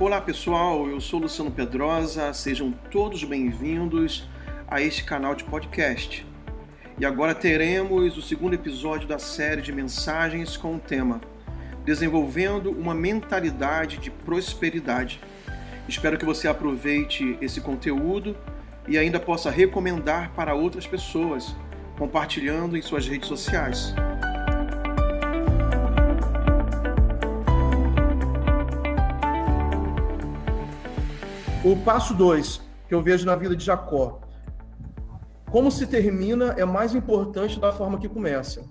Olá pessoal, eu sou Luciano Pedrosa, sejam todos bem-vindos a este canal de podcast. E agora teremos o segundo episódio da série de mensagens com o tema Desenvolvendo uma mentalidade de prosperidade. Espero que você aproveite esse conteúdo e ainda possa recomendar para outras pessoas, compartilhando em suas redes sociais. O passo 2 que eu vejo na vida de Jacó. Como se termina é mais importante da forma que começa.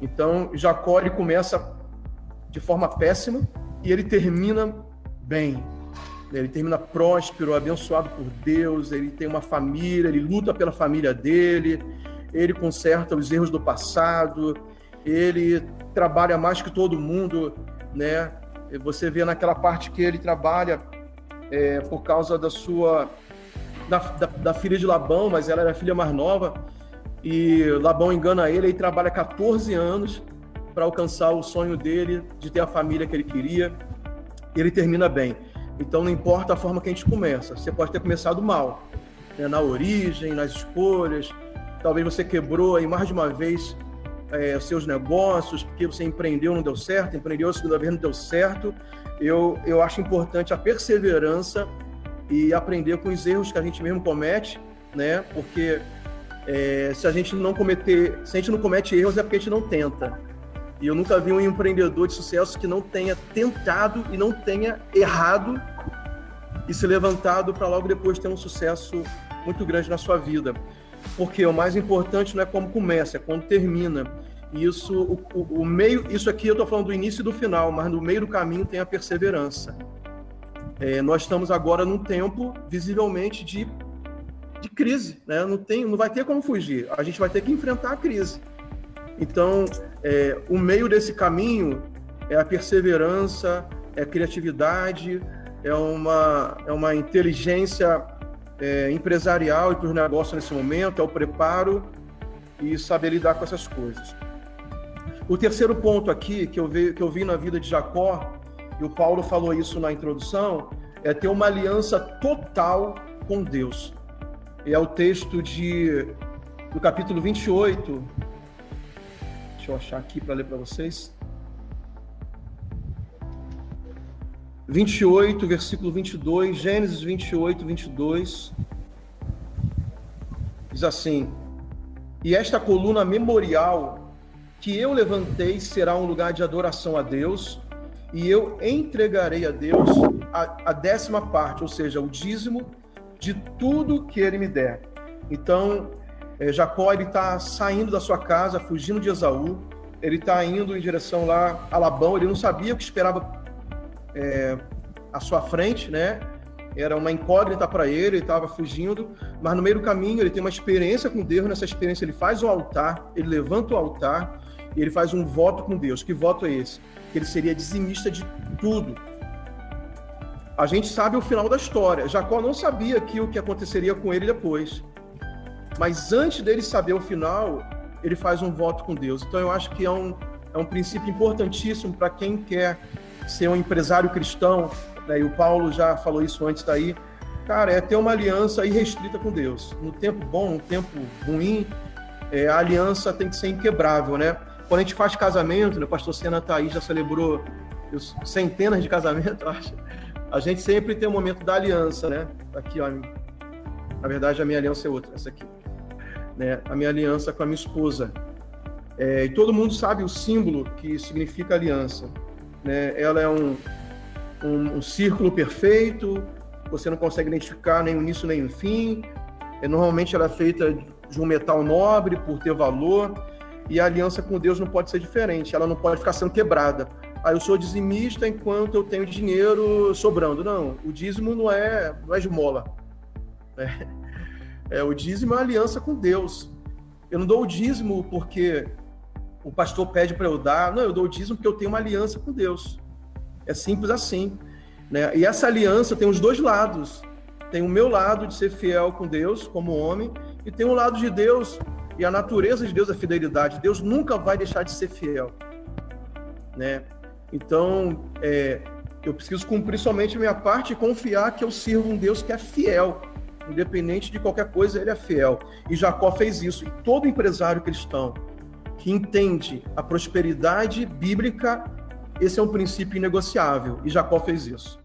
Então, Jacó ele começa de forma péssima e ele termina bem. Ele termina próspero, abençoado por Deus, ele tem uma família, ele luta pela família dele, ele conserta os erros do passado, ele trabalha mais que todo mundo, né? Você vê naquela parte que ele trabalha é, por causa da sua da, da, da, filha de Labão, mas ela era a filha mais nova e Labão engana ele e trabalha 14 anos para alcançar o sonho dele de ter a família que ele queria. Ele termina bem. Então não importa a forma que a gente começa. Você pode ter começado mal, né, na origem, nas escolhas. Talvez você quebrou aí mais de uma vez é, seus negócios, porque você empreendeu não deu certo, empreendeu a segunda vez não deu certo. Eu, eu acho importante a perseverança e aprender com os erros que a gente mesmo comete, né? Porque é, se a gente não cometer, se a gente não comete erros é porque a gente não tenta. E eu nunca vi um empreendedor de sucesso que não tenha tentado e não tenha errado e se levantado para logo depois ter um sucesso muito grande na sua vida. Porque o mais importante não é como começa, é quando termina. E isso, o, o, o meio, isso aqui eu estou falando do início e do final, mas no meio do caminho tem a perseverança. É, nós estamos agora num tempo visivelmente de, de crise, né? Não tem, não vai ter como fugir. A gente vai ter que enfrentar a crise. Então, é, o meio desse caminho é a perseverança, é a criatividade, é uma, é uma inteligência é, empresarial e para os negócios nesse momento, é o preparo e saber lidar com essas coisas. O terceiro ponto aqui que eu vi, que eu vi na vida de Jacó, e o Paulo falou isso na introdução, é ter uma aliança total com Deus. E é o texto de, do capítulo 28. Deixa eu achar aqui para ler para vocês. 28, versículo 22, Gênesis 28, 22. Diz assim: E esta coluna memorial que eu levantei será um lugar de adoração a Deus, e eu entregarei a Deus a, a décima parte, ou seja, o dízimo de tudo que ele me der. Então, é, Jacó ele está saindo da sua casa, fugindo de Esaú, ele está indo em direção lá a Labão, ele não sabia o que esperava é, à sua frente, né? Era uma incógnita para ele, ele estava fugindo, mas no meio do caminho ele tem uma experiência com Deus. Nessa experiência ele faz o altar, ele levanta o altar e ele faz um voto com Deus. Que voto é esse? Que ele seria dizimista de tudo. A gente sabe o final da história. Jacó não sabia que o que aconteceria com ele depois. Mas antes dele saber o final, ele faz um voto com Deus. Então eu acho que é um, é um princípio importantíssimo para quem quer ser um empresário cristão, né? e o Paulo já falou isso antes daí, cara, é ter uma aliança irrestrita com Deus. No tempo bom, no tempo ruim, é, a aliança tem que ser inquebrável, né? Quando a gente faz casamento, né, o pastor Sena tá aí, já celebrou centenas de casamentos, acho. A gente sempre tem um momento da aliança, né? Aqui, ó. Na verdade, a minha aliança é outra, essa aqui. Né? A minha aliança com a minha esposa. É, e todo mundo sabe o símbolo que significa aliança. Né? Ela é um, um, um, círculo perfeito, você não consegue identificar nem o início nem o fim. É, normalmente ela é feita de um metal nobre por ter valor, e a aliança com Deus não pode ser diferente, ela não pode ficar sendo quebrada. Ah, eu sou dizimista enquanto eu tenho dinheiro sobrando. Não, o dízimo não é, não é esmola. É, é, o dízimo é aliança com Deus. Eu não dou o dízimo porque o pastor pede para eu dar, não, eu dou o dízimo porque eu tenho uma aliança com Deus. É simples assim. Né? E essa aliança tem os dois lados. Tem o meu lado de ser fiel com Deus como homem, e tem o lado de Deus, e a natureza de Deus é fidelidade. Deus nunca vai deixar de ser fiel. Né? Então, é, eu preciso cumprir somente a minha parte e confiar que eu sirvo um Deus que é fiel. Independente de qualquer coisa, ele é fiel. E Jacó fez isso. E todo empresário cristão que entende a prosperidade bíblica, esse é um princípio inegociável, e Jacó fez isso.